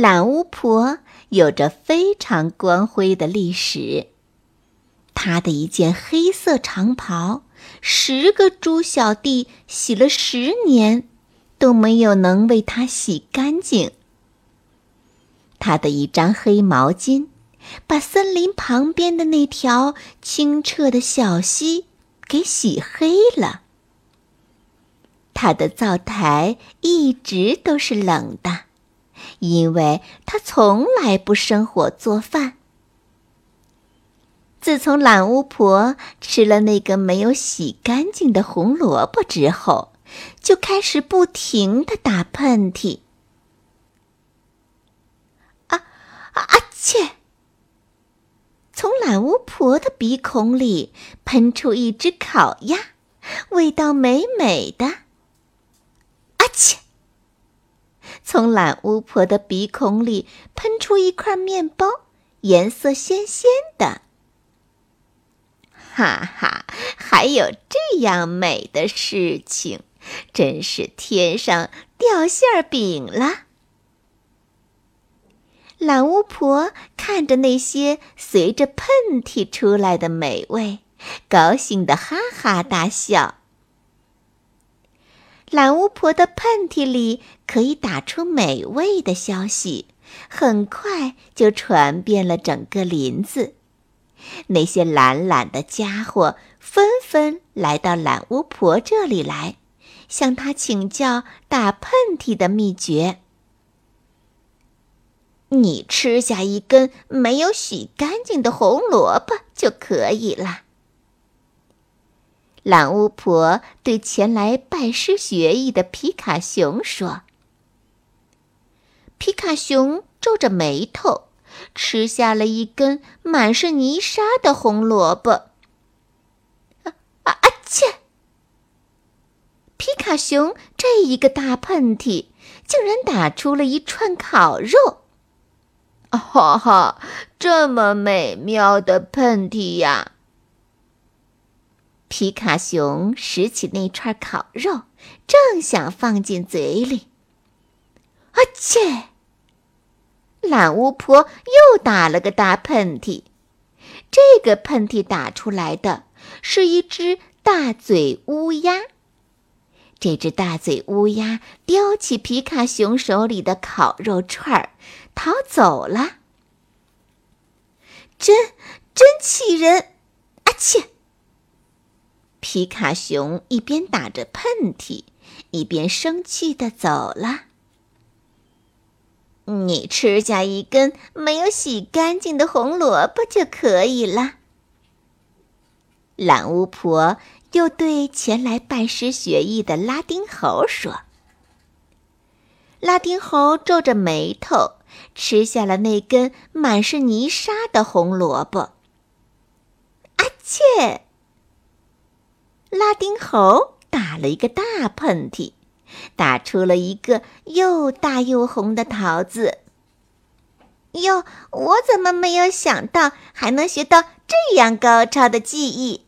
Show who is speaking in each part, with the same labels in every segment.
Speaker 1: 懒巫婆有着非常光辉的历史。她的一件黑色长袍，十个猪小弟洗了十年，都没有能为她洗干净。她的一张黑毛巾，把森林旁边的那条清澈的小溪给洗黑了。她的灶台一直都是冷的。因为他从来不生火做饭。自从懒巫婆吃了那个没有洗干净的红萝卜之后，就开始不停的打喷嚏。啊啊！切！从懒巫婆的鼻孔里喷出一只烤鸭，味道美美的。啊切！从懒巫婆的鼻孔里喷出一块面包，颜色鲜鲜的。哈哈，还有这样美的事情，真是天上掉馅儿饼了。懒巫婆看着那些随着喷嚏出来的美味，高兴的哈哈大笑。懒巫婆的喷嚏里可以打出美味的消息，很快就传遍了整个林子。那些懒懒的家伙纷纷来到懒巫婆这里来，向她请教打喷嚏的秘诀。你吃下一根没有洗干净的红萝卜就可以了。懒巫婆对前来拜师学艺的皮卡熊说：“皮卡熊皱着眉头，吃下了一根满是泥沙的红萝卜。啊啊啊！切！皮卡熊这一个大喷嚏，竟然打出了一串烤肉！哈哈，这么美妙的喷嚏呀！”皮卡熊拾起那串烤肉，正想放进嘴里，啊切！懒巫婆又打了个大喷嚏。这个喷嚏打出来的是一只大嘴乌鸦。这只大嘴乌鸦叼起皮卡熊手里的烤肉串儿，逃走了。真真气人！啊切！皮卡熊一边打着喷嚏，一边生气的走了。你吃下一根没有洗干净的红萝卜就可以了。懒巫婆又对前来拜师学艺的拉丁猴说：“拉丁猴皱着眉头，吃下了那根满是泥沙的红萝卜。”阿切！拉丁猴打了一个大喷嚏，打出了一个又大又红的桃子。哟，我怎么没有想到还能学到这样高超的技艺？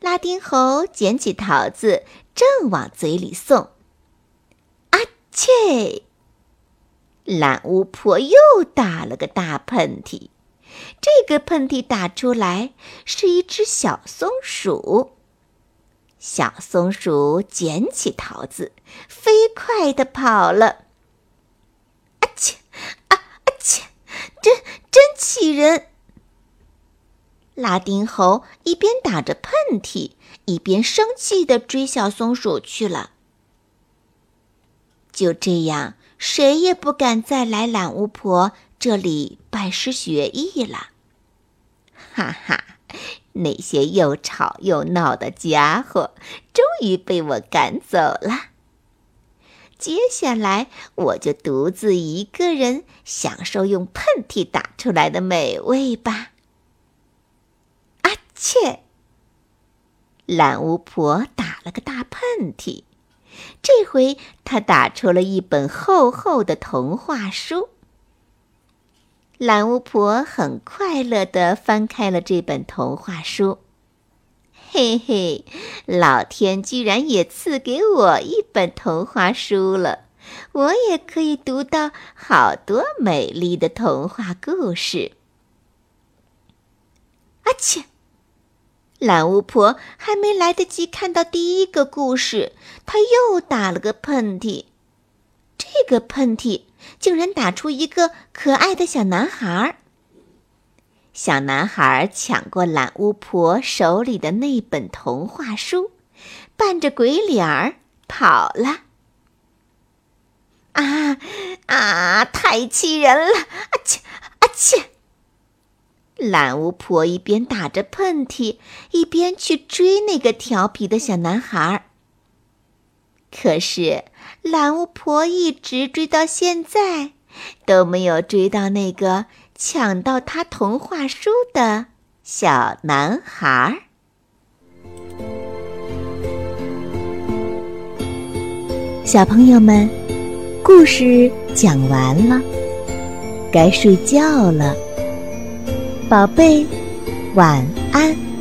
Speaker 1: 拉丁猴捡起桃子，正往嘴里送。啊切！懒巫婆又打了个大喷嚏。这个喷嚏打出来是一只小松鼠。小松鼠捡起桃子，飞快地跑了。啊切！啊啊切！真真气人！拉丁猴一边打着喷嚏，一边生气地追小松鼠去了。就这样，谁也不敢再来懒巫婆这里拜师学艺了。哈哈，那些又吵又闹的家伙终于被我赶走了。接下来我就独自一个人享受用喷嚏打出来的美味吧。啊切！懒巫婆打了个大喷嚏，这回她打出了一本厚厚的童话书。懒巫婆很快乐地翻开了这本童话书。嘿嘿，老天居然也赐给我一本童话书了，我也可以读到好多美丽的童话故事。阿切！懒巫婆还没来得及看到第一个故事，她又打了个喷嚏。个喷嚏竟然打出一个可爱的小男孩。小男孩抢过懒巫婆手里的那本童话书，扮着鬼脸儿跑了。啊啊！太气人了！啊切啊切！懒巫婆一边打着喷嚏，一边去追那个调皮的小男孩。可是懒巫婆一直追到现在，都没有追到那个。抢到她童话书的小男孩。小朋友们，故事讲完了，该睡觉了，宝贝，晚安。